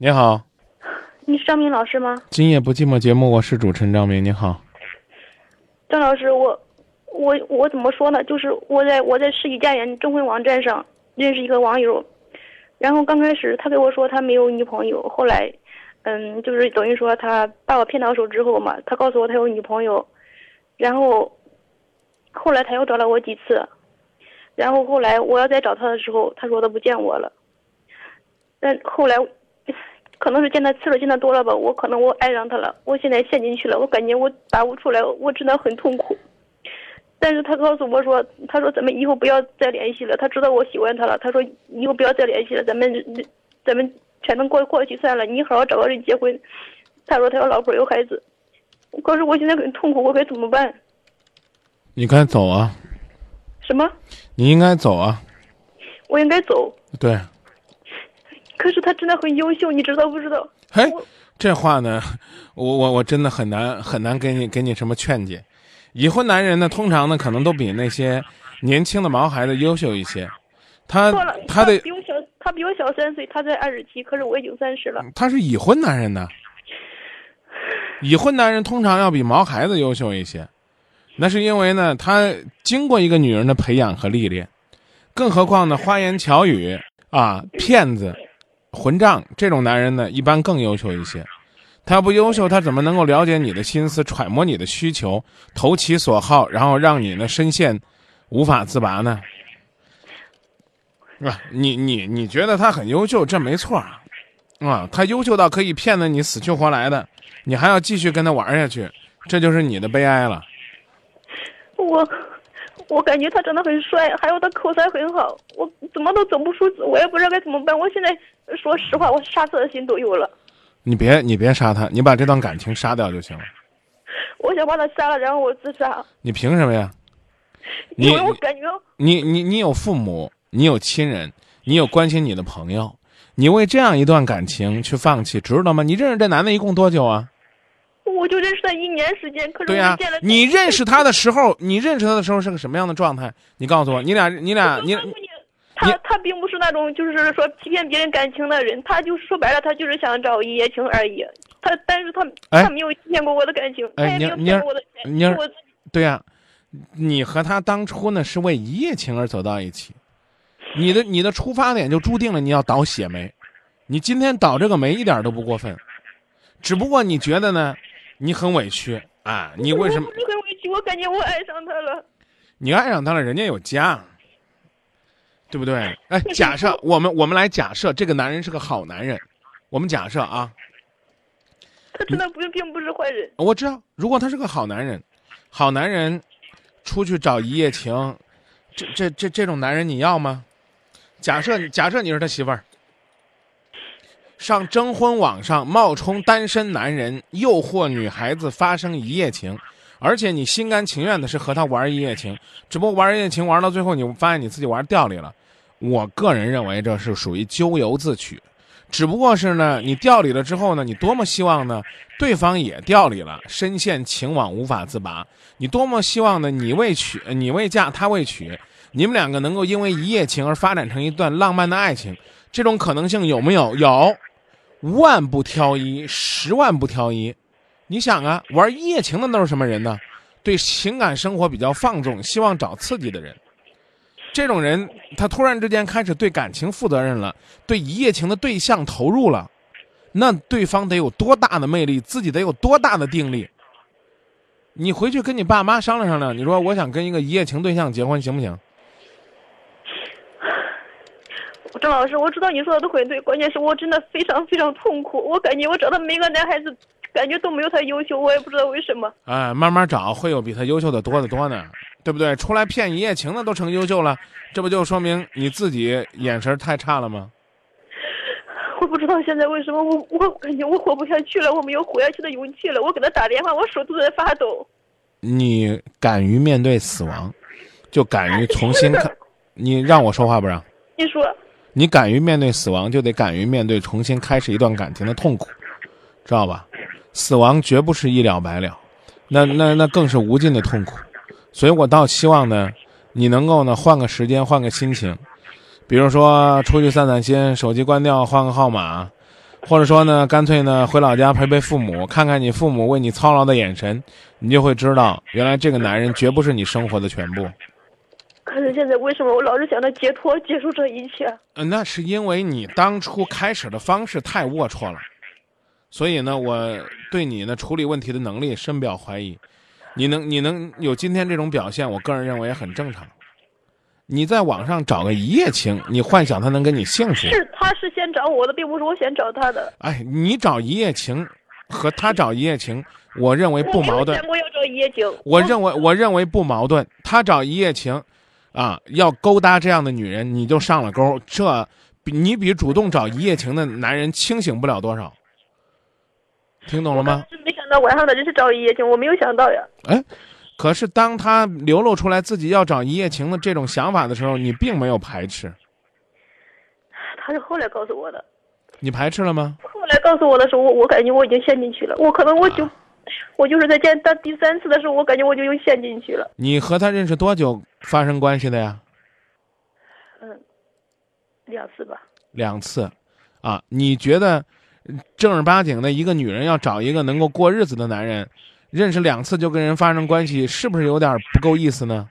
你好，你是张明老师吗？今夜不寂寞节目，我是主持人张明。你好，张老师，我我我怎么说呢？就是我在我在世纪佳缘征婚网站上认识一个网友，然后刚开始他跟我说他没有女朋友，后来，嗯，就是等于说他把我骗到手之后嘛，他告诉我他有女朋友，然后后来他又找了我几次，然后后来我要再找他的时候，他说他不见我了，但后来。可能是见他次数见的多了吧，我可能我爱上他了，我现在陷进去了，我感觉我拔不出来，我真的很痛苦。但是他告诉我说，他说咱们以后不要再联系了，他知道我喜欢他了，他说以后不要再联系了，咱们咱们全都过过去算了，你好好找个人结婚。他说他有老婆有孩子，可是我现在很痛苦，我该怎么办？你该走啊！什么？你应该走啊！我应该走。对。可是他真的很优秀，你知道不知道？嘿，这话呢，我我我真的很难很难给你给你什么劝解。已婚男人呢，通常呢可能都比那些年轻的毛孩子优秀一些。他他的比我小，他比我小三岁，他才二十七，可是我已经三十了。他是已婚男人呢。已婚男人通常要比毛孩子优秀一些，那是因为呢，他经过一个女人的培养和历练，更何况呢，花言巧语啊，骗子。混账！这种男人呢，一般更优秀一些。他要不优秀，他怎么能够了解你的心思，揣摩你的需求，投其所好，然后让你呢深陷无法自拔呢？是吧？你你你觉得他很优秀，这没错啊啊。他优秀到可以骗得你死去活来的，你还要继续跟他玩下去，这就是你的悲哀了。我。我感觉他长得很帅，还有他口才很好，我怎么都走不出，我也不知道该怎么办。我现在说实话，我杀他的心都有了。你别，你别杀他，你把这段感情杀掉就行了。我想把他杀了，然后我自杀。你凭什么呀？因为我感觉你你你有父母，你有亲人，你有关心你的朋友，你为这样一段感情去放弃，知道吗？你认识这男的一共多久啊？我就认识他一年时间，可是对呀，你认识他的时候，你认识他的时候是个什么样的状态？你告诉我，你俩，你俩，你，他他并不是那种就是说欺骗别人感情的人，他就是说白了，他就是想找一夜情而已。他，但是他他没有欺骗过我的感情，他也没有骗过我的对呀，你和他当初呢是为一夜情而走到一起，你的你的出发点就注定了你要倒血霉，你今天倒这个霉一点都不过分，只不过你觉得呢？你很委屈啊！你为什么？你很委屈，我感觉我爱上他了。你爱上他了，人家有家，对不对？哎，假设我们我们来假设这个男人是个好男人，我们假设啊，他真的不并不是坏人。我知道，如果他是个好男人，好男人出去找一夜情，这这这这种男人你要吗？假设假设你是他媳妇儿。上征婚网上冒充单身男人，诱惑女孩子发生一夜情，而且你心甘情愿的是和他玩一夜情，只不过玩一夜情玩到最后，你发现你自己玩掉里了。我个人认为这是属于咎由自取，只不过是呢，你掉里了之后呢，你多么希望呢，对方也掉里了，深陷情网无法自拔。你多么希望呢，你未娶，你未嫁，他未娶，你们两个能够因为一夜情而发展成一段浪漫的爱情，这种可能性有没有？有。万不挑一，十万不挑一。你想啊，玩一夜情的都是什么人呢？对情感生活比较放纵，希望找刺激的人。这种人，他突然之间开始对感情负责任了，对一夜情的对象投入了，那对方得有多大的魅力，自己得有多大的定力？你回去跟你爸妈商量商量，你说我想跟一个一夜情对象结婚，行不行？郑老师，我知道你说的都很对，关键是我真的非常非常痛苦。我感觉我找的每个男孩子，感觉都没有他优秀，我也不知道为什么。哎，慢慢找，会有比他优秀的多得多呢，对不对？出来骗一夜情的都成优秀了，这不就说明你自己眼神太差了吗？我不知道现在为什么我我感觉我活不下去了，我没有活下去的勇气了。我给他打电话，我手都在发抖。你敢于面对死亡，就敢于重新看。你让我说话不让？你说。你敢于面对死亡，就得敢于面对重新开始一段感情的痛苦，知道吧？死亡绝不是一了百了，那那那更是无尽的痛苦。所以我倒希望呢，你能够呢换个时间，换个心情，比如说出去散散心，手机关掉，换个号码，或者说呢，干脆呢回老家陪陪父母，看看你父母为你操劳的眼神，你就会知道，原来这个男人绝不是你生活的全部。可是现在为什么我老是想着解脱，结束这一切？嗯，那是因为你当初开始的方式太龌龊了，所以呢，我对你呢处理问题的能力深表怀疑。你能你能有今天这种表现，我个人认为也很正常。你在网上找个一夜情，你幻想他能跟你幸福？是，他是先找我的，并不是我先找他的。哎，你找一夜情，和他找一夜情，我认为不矛盾。我要找一夜情。我认为，我认为不矛盾。他找一夜情，啊，要勾搭这样的女人，你就上了钩。这比你比主动找一夜情的男人清醒不了多少。听懂了吗？是没想到晚上的人是找一夜情，我没有想到呀。哎。可是，当他流露出来自己要找一夜情的这种想法的时候，你并没有排斥。他是后来告诉我的。你排斥了吗？后来告诉我的时候，我我感觉我已经陷进去了。我可能我就，我就是在见他第三次的时候，我感觉我就又陷进去了。你和他认识多久发生关系的呀？嗯，两次吧。两次，啊？你觉得正儿八经的一个女人要找一个能够过日子的男人？认识两次就跟人发生关系，是不是有点不够意思呢？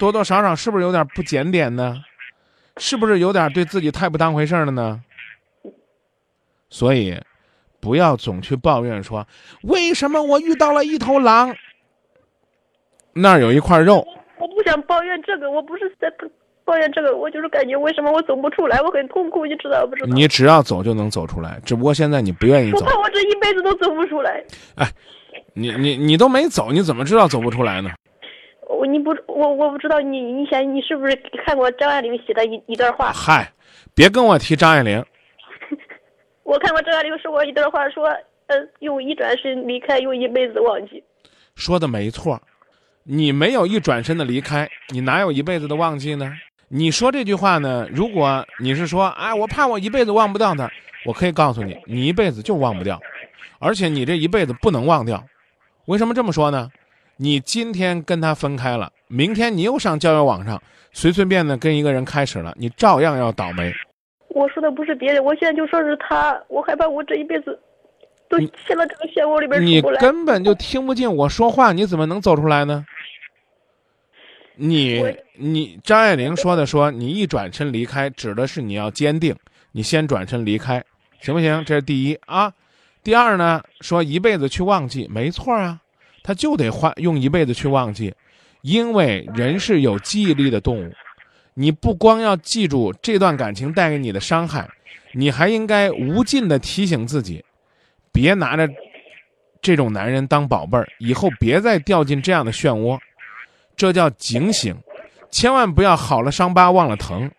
多多少少是不是有点不检点呢？是不是有点对自己太不当回事了呢？所以，不要总去抱怨说为什么我遇到了一头狼，那儿有一块肉。我不想抱怨这个，我不是在。抱怨这个，我就是感觉为什么我走不出来，我很痛苦，你知道不知道？你只要走就能走出来，只不过现在你不愿意走。我怕我这一辈子都走不出来。哎，你你你都没走，你怎么知道走不出来呢？我你不我我不知道你你想你是不是看过张爱玲写的一一段话？嗨，别跟我提张爱玲。我看过张爱玲说过一段话，说呃用一转身离开，用一辈子忘记。说的没错，你没有一转身的离开，你哪有一辈子的忘记呢？你说这句话呢？如果你是说，哎，我怕我一辈子忘不掉他，我可以告诉你，你一辈子就忘不掉，而且你这一辈子不能忘掉。为什么这么说呢？你今天跟他分开了，明天你又上交友网上随随便的跟一个人开始了，你照样要倒霉。我说的不是别人，我现在就说是他，我害怕我这一辈子都陷到这个漩涡里边你根本就听不进我说话，你怎么能走出来呢？你你张爱玲说的说你一转身离开，指的是你要坚定，你先转身离开，行不行？这是第一啊。第二呢，说一辈子去忘记，没错啊，他就得换用一辈子去忘记，因为人是有记忆力的动物。你不光要记住这段感情带给你的伤害，你还应该无尽的提醒自己，别拿着这种男人当宝贝儿，以后别再掉进这样的漩涡。这叫警醒，千万不要好了伤疤忘了疼。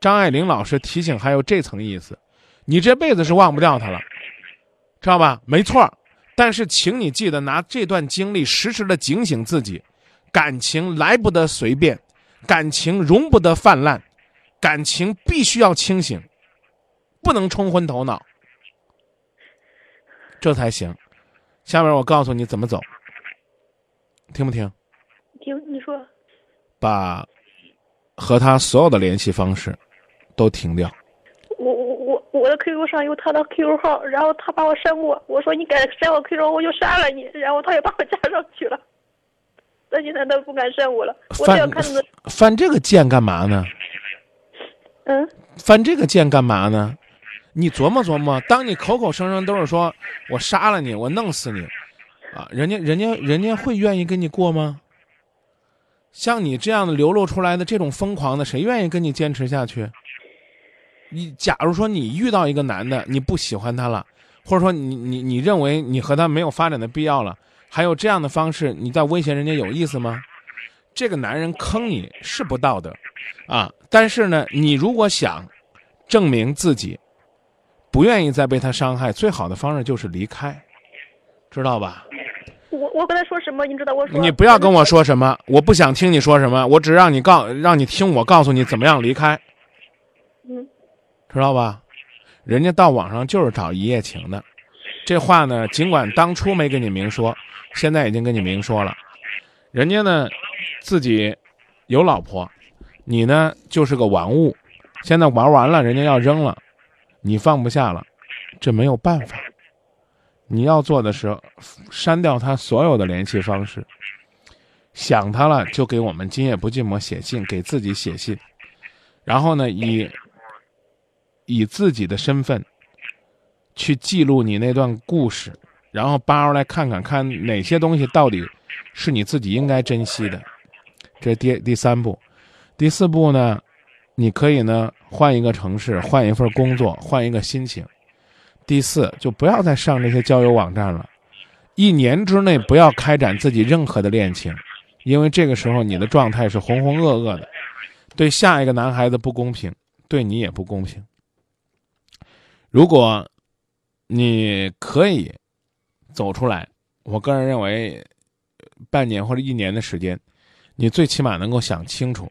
张爱玲老师提醒还有这层意思，你这辈子是忘不掉他了，知道吧？没错，但是请你记得拿这段经历时时的警醒自己，感情来不得随便，感情容不得泛滥，感情必须要清醒，不能冲昏头脑，这才行。下面我告诉你怎么走，听不听？听你说，把和他所有的联系方式都停掉。我我我我的 QQ 上有他的 QQ 号，然后他把我删过。我说你敢删我 QQ，我就杀了你。然后他也把我加上去了。那现在他不敢扇我了。翻翻这个贱干嘛呢？嗯。翻这个贱干嘛呢？你琢磨琢磨，当你口口声声都是说我杀了你，我弄死你，啊，人家人家人家会愿意跟你过吗？像你这样的流露出来的这种疯狂的，谁愿意跟你坚持下去？你假如说你遇到一个男的，你不喜欢他了，或者说你你你认为你和他没有发展的必要了，还有这样的方式，你在威胁人家有意思吗？这个男人坑你是不道德，啊！但是呢，你如果想证明自己不愿意再被他伤害，最好的方式就是离开，知道吧？我我跟他说什么？你知道我说你不要跟我说什么，我不想听你说什么，我只让你告让你听我告诉你怎么样离开，嗯，知道吧？人家到网上就是找一夜情的，这话呢，尽管当初没跟你明说，现在已经跟你明说了。人家呢，自己有老婆，你呢就是个玩物，现在玩完了，人家要扔了，你放不下了，这没有办法。你要做的是删掉他所有的联系方式，想他了就给我们今夜不寂寞写信，给自己写信，然后呢，以以自己的身份去记录你那段故事，然后扒出来看看，看哪些东西到底是你自己应该珍惜的。这第第三步，第四步呢，你可以呢换一个城市，换一份工作，换一个心情。第四，就不要再上这些交友网站了，一年之内不要开展自己任何的恋情，因为这个时候你的状态是浑浑噩噩的，对下一个男孩子不公平，对你也不公平。如果你可以走出来，我个人认为，半年或者一年的时间，你最起码能够想清楚，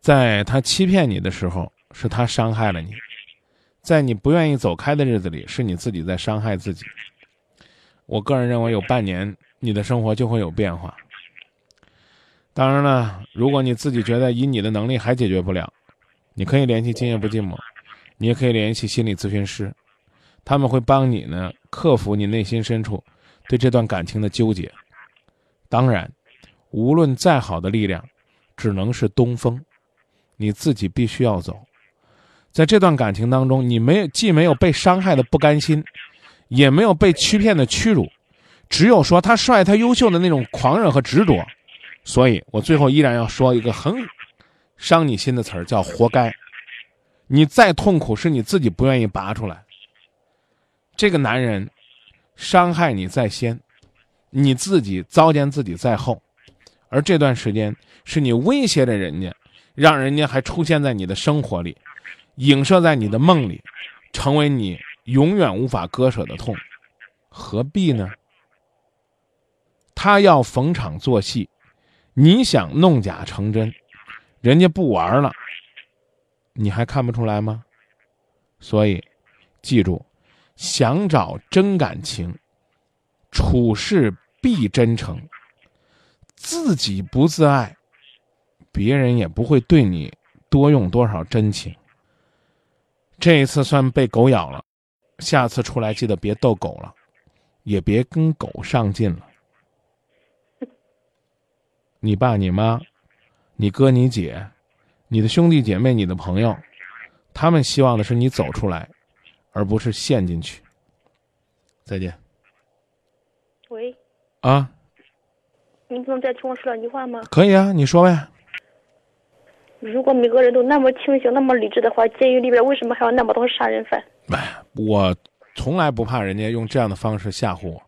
在他欺骗你的时候，是他伤害了你。在你不愿意走开的日子里，是你自己在伤害自己。我个人认为，有半年，你的生活就会有变化。当然了，如果你自己觉得以你的能力还解决不了，你可以联系今夜不寂寞，你也可以联系心理咨询师，他们会帮你呢克服你内心深处对这段感情的纠结。当然，无论再好的力量，只能是东风，你自己必须要走。在这段感情当中，你没有既没有被伤害的不甘心，也没有被欺骗的屈辱，只有说他帅、他优秀的那种狂热和执着。所以我最后依然要说一个很伤你心的词儿，叫“活该”。你再痛苦，是你自己不愿意拔出来。这个男人伤害你在先，你自己糟践自己在后，而这段时间是你威胁着人家，让人家还出现在你的生活里。影射在你的梦里，成为你永远无法割舍的痛，何必呢？他要逢场作戏，你想弄假成真，人家不玩了，你还看不出来吗？所以，记住，想找真感情，处事必真诚。自己不自爱，别人也不会对你多用多少真情。这一次算被狗咬了，下次出来记得别逗狗了，也别跟狗上劲了。你爸、你妈、你哥、你姐、你的兄弟姐妹、你的朋友，他们希望的是你走出来，而不是陷进去。再见。喂。啊。你不能再听我说两句话吗？可以啊，你说呗。如果每个人都那么清醒、那么理智的话，监狱里边为什么还有那么多杀人犯？哎，我从来不怕人家用这样的方式吓唬我，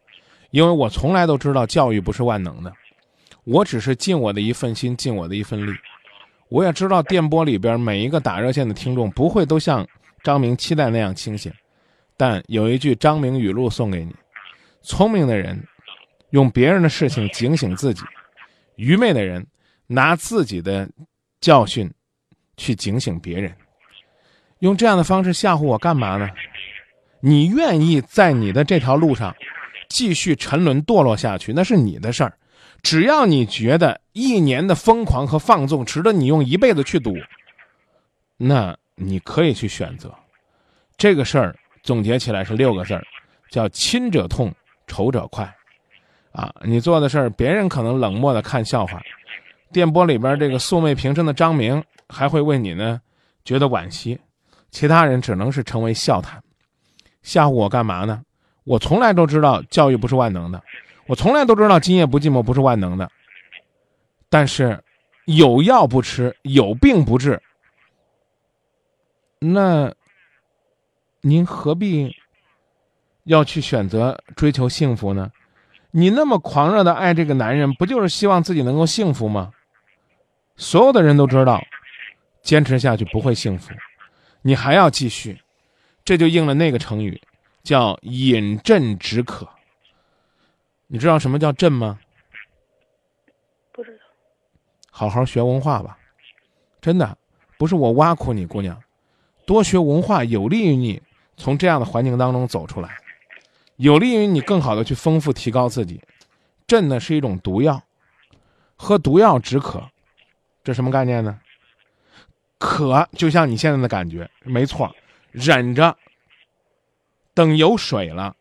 因为我从来都知道教育不是万能的，我只是尽我的一份心，尽我的一份力。我也知道电波里边每一个打热线的听众不会都像张明期待那样清醒，但有一句张明语录送给你：聪明的人用别人的事情警醒自己，愚昧的人拿自己的。教训，去警醒别人，用这样的方式吓唬我干嘛呢？你愿意在你的这条路上继续沉沦堕落下去，那是你的事儿。只要你觉得一年的疯狂和放纵值得你用一辈子去赌，那你可以去选择。这个事儿总结起来是六个字儿，叫亲者痛，仇者快。啊，你做的事儿，别人可能冷漠的看笑话。电波里边这个素昧平生的张明还会为你呢觉得惋惜，其他人只能是成为笑谈，吓唬我干嘛呢？我从来都知道教育不是万能的，我从来都知道今夜不寂寞不是万能的，但是有药不吃，有病不治，那您何必要去选择追求幸福呢？你那么狂热的爱这个男人，不就是希望自己能够幸福吗？所有的人都知道，坚持下去不会幸福，你还要继续，这就应了那个成语，叫饮鸩止渴。你知道什么叫鸩吗？不知道。好好学文化吧，真的，不是我挖苦你，姑娘，多学文化有利于你从这样的环境当中走出来，有利于你更好的去丰富提高自己。鸩呢是一种毒药，喝毒药止渴。这什么概念呢？渴就像你现在的感觉，没错，忍着，等有水了，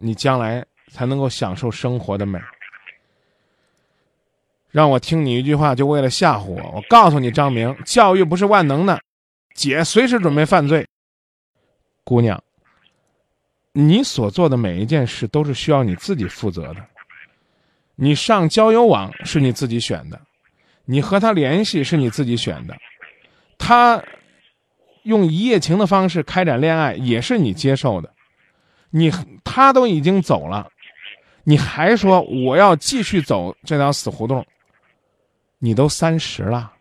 你将来才能够享受生活的美。让我听你一句话，就为了吓唬我。我告诉你，张明，教育不是万能的，姐随时准备犯罪。姑娘，你所做的每一件事都是需要你自己负责的。你上交友网是你自己选的，你和他联系是你自己选的，他用一夜情的方式开展恋爱也是你接受的。你他都已经走了，你还说我要继续走这条死胡同？你都三十了，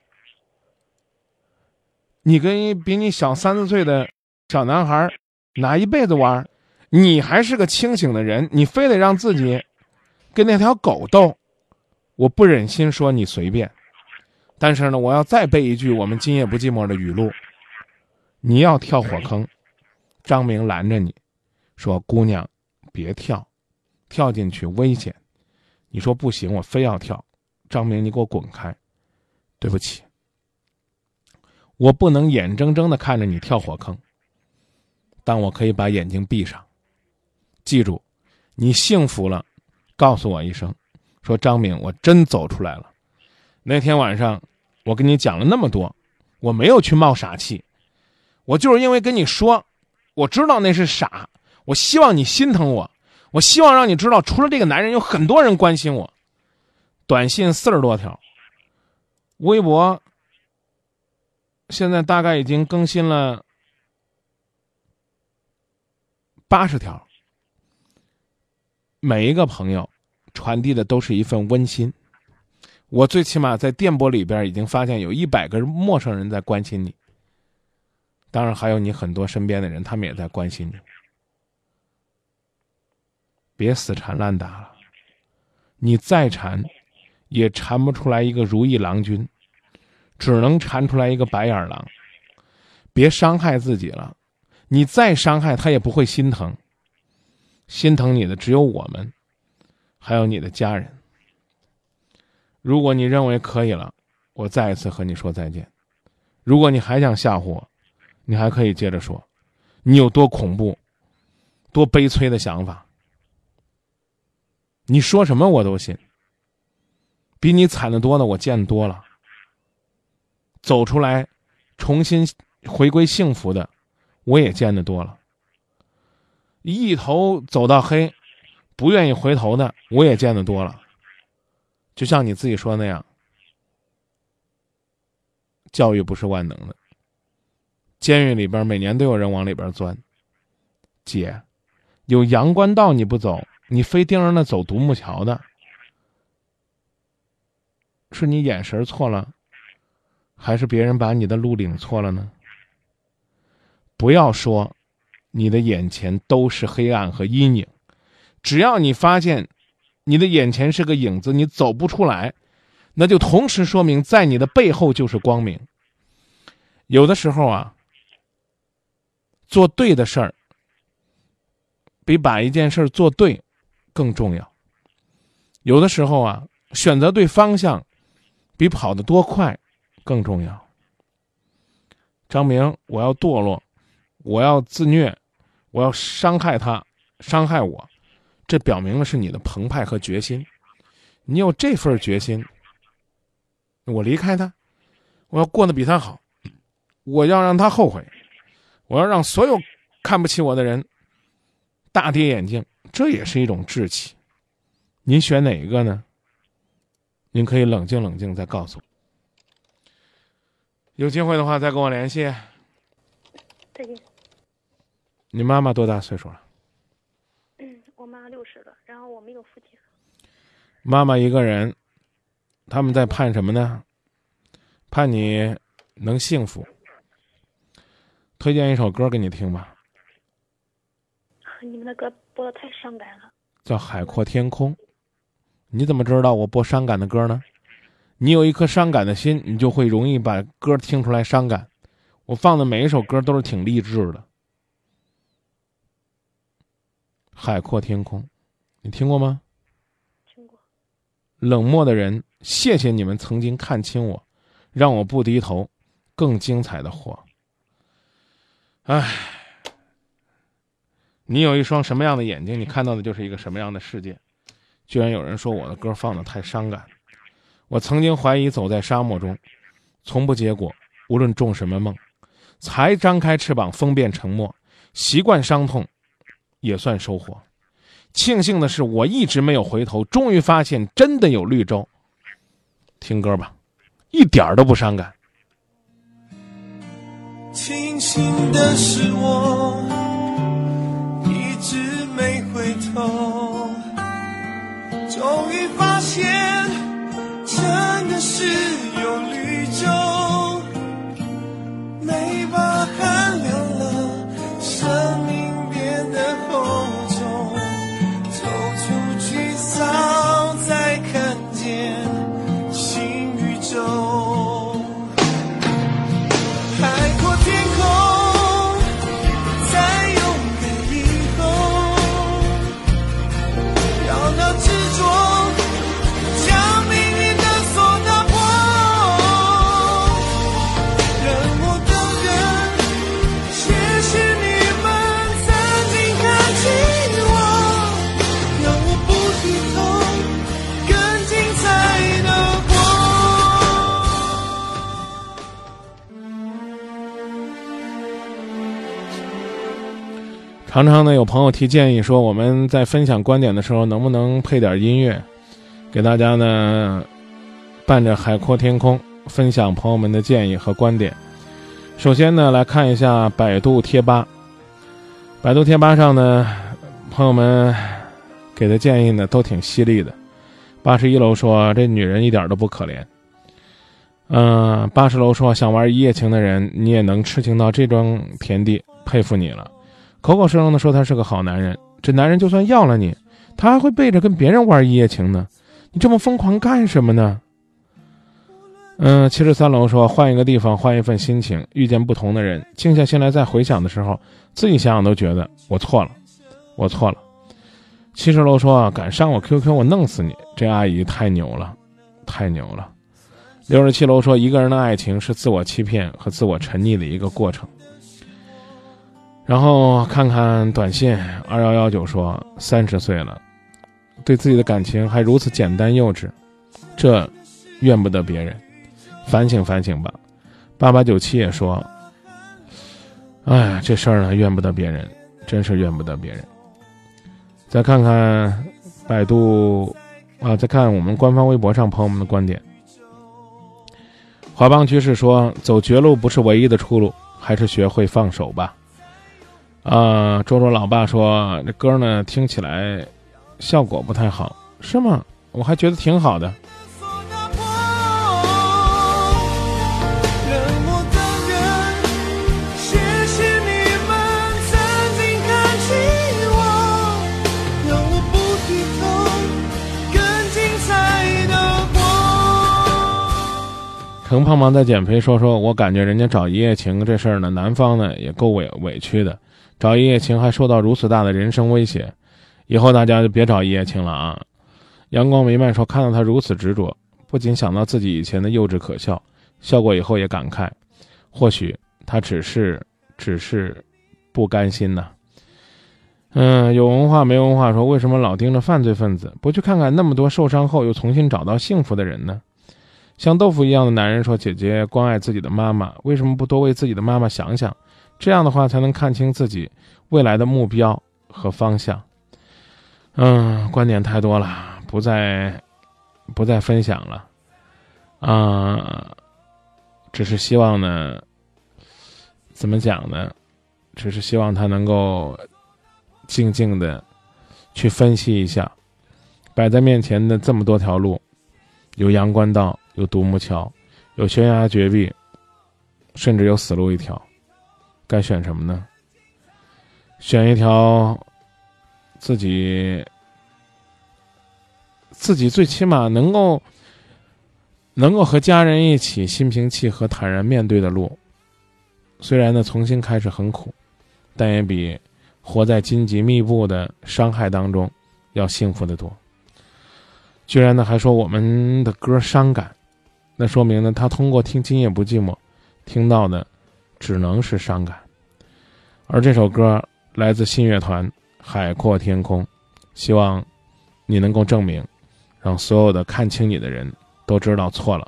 你跟一比你小三四岁的小男孩哪一辈子玩？你还是个清醒的人，你非得让自己跟那条狗斗，我不忍心说你随便。但是呢，我要再背一句我们今夜不寂寞的语录：你要跳火坑，张明拦着你，说姑娘别跳，跳进去危险。你说不行，我非要跳。张明，你给我滚开！对不起，我不能眼睁睁的看着你跳火坑，但我可以把眼睛闭上。记住，你幸福了，告诉我一声，说张敏，我真走出来了。那天晚上，我跟你讲了那么多，我没有去冒傻气，我就是因为跟你说，我知道那是傻，我希望你心疼我，我希望让你知道，除了这个男人，有很多人关心我。短信四十多条，微博现在大概已经更新了八十条，每一个朋友传递的都是一份温馨。我最起码在电波里边已经发现有一百个陌生人在关心你，当然还有你很多身边的人，他们也在关心你。别死缠烂打了，你再缠。也缠不出来一个如意郎君，只能缠出来一个白眼狼。别伤害自己了，你再伤害他也不会心疼。心疼你的只有我们，还有你的家人。如果你认为可以了，我再一次和你说再见。如果你还想吓唬我，你还可以接着说，你有多恐怖，多悲催的想法。你说什么我都信。比你惨的多的，我见多了。走出来，重新回归幸福的，我也见得多了。一头走到黑，不愿意回头的，我也见得多了。就像你自己说那样，教育不是万能的。监狱里边每年都有人往里边钻。姐，有阳关道你不走，你非盯着那走独木桥的。是你眼神错了，还是别人把你的路领错了呢？不要说你的眼前都是黑暗和阴影，只要你发现你的眼前是个影子，你走不出来，那就同时说明在你的背后就是光明。有的时候啊，做对的事儿比把一件事做对更重要。有的时候啊，选择对方向。比跑得多快更重要。张明，我要堕落，我要自虐，我要伤害他，伤害我，这表明的是你的澎湃和决心。你有这份决心，我离开他，我要过得比他好，我要让他后悔，我要让所有看不起我的人大跌眼镜，这也是一种志气。您选哪一个呢？您可以冷静冷静，再告诉我。有机会的话，再跟我联系。再见。你妈妈多大岁数了？嗯，我妈六十了，然后我没有父亲。妈妈一个人，他们在盼什么呢？盼你能幸福。推荐一首歌给你听吧。你们的歌播的太伤感了。叫《海阔天空》。你怎么知道我播伤感的歌呢？你有一颗伤感的心，你就会容易把歌听出来伤感。我放的每一首歌都是挺励志的。海阔天空，你听过吗？听过。冷漠的人，谢谢你们曾经看清我，让我不低头，更精彩的活。唉，你有一双什么样的眼睛，你看到的就是一个什么样的世界。居然有人说我的歌放的太伤感。我曾经怀疑走在沙漠中，从不结果。无论种什么梦，才张开翅膀，风变沉默。习惯伤痛，也算收获。庆幸的是，我一直没有回头，终于发现真的有绿洲。听歌吧，一点儿都不伤感。庆幸的是，我一直没回头，终于发现是常常呢，有朋友提建议说，我们在分享观点的时候，能不能配点音乐，给大家呢伴着海阔天空，分享朋友们的建议和观点。首先呢，来看一下百度贴吧。百度贴吧上呢，朋友们给的建议呢都挺犀利的。八十一楼说这女人一点都不可怜。嗯、八十楼说想玩一夜情的人，你也能痴情到这种田地，佩服你了。口口声声的说他是个好男人，这男人就算要了你，他还会背着跟别人玩一夜情呢？你这么疯狂干什么呢？嗯，七十三楼说换一个地方，换一份心情，遇见不同的人，静下心来再回想的时候，自己想想都觉得我错了，我错了。七十楼说敢上我 QQ，我弄死你！这阿姨太牛了，太牛了。六十七楼说一个人的爱情是自我欺骗和自我沉溺的一个过程。然后看看短信，二幺幺九说三十岁了，对自己的感情还如此简单幼稚，这怨不得别人，反省反省吧。八八九七也说，哎，这事儿呢怨不得别人，真是怨不得别人。再看看百度啊，再看我们官方微博上朋友们的观点。华邦居士说，走绝路不是唯一的出路，还是学会放手吧。啊，周周老爸说这歌呢听起来效果不太好，是吗？我还觉得挺好的。程胖胖在减肥说说，我感觉人家找一夜情这事儿呢，男方呢也够委委屈的，找一夜情还受到如此大的人身威胁，以后大家就别找一夜情了啊！阳光弥漫说，看到他如此执着，不仅想到自己以前的幼稚可笑，笑过以后也感慨，或许他只是只是不甘心呐。嗯，有文化没文化说，为什么老盯着犯罪分子，不去看看那么多受伤后又重新找到幸福的人呢？像豆腐一样的男人说：“姐姐关爱自己的妈妈，为什么不多为自己的妈妈想想？这样的话才能看清自己未来的目标和方向。”嗯，观点太多了，不再不再分享了。啊、只是希望呢，怎么讲呢？只是希望他能够静静的去分析一下，摆在面前的这么多条路，有阳关道，有独木桥，有悬崖绝壁，甚至有死路一条，该选什么呢？选一条自己自己最起码能够能够和家人一起心平气和、坦然面对的路。虽然呢，重新开始很苦，但也比活在荆棘密布的伤害当中要幸福的多。居然呢，还说我们的歌伤感，那说明呢，他通过听《今夜不寂寞》，听到的只能是伤感。而这首歌来自信乐团《海阔天空》，希望你能够证明，让所有的看清你的人都知道错了。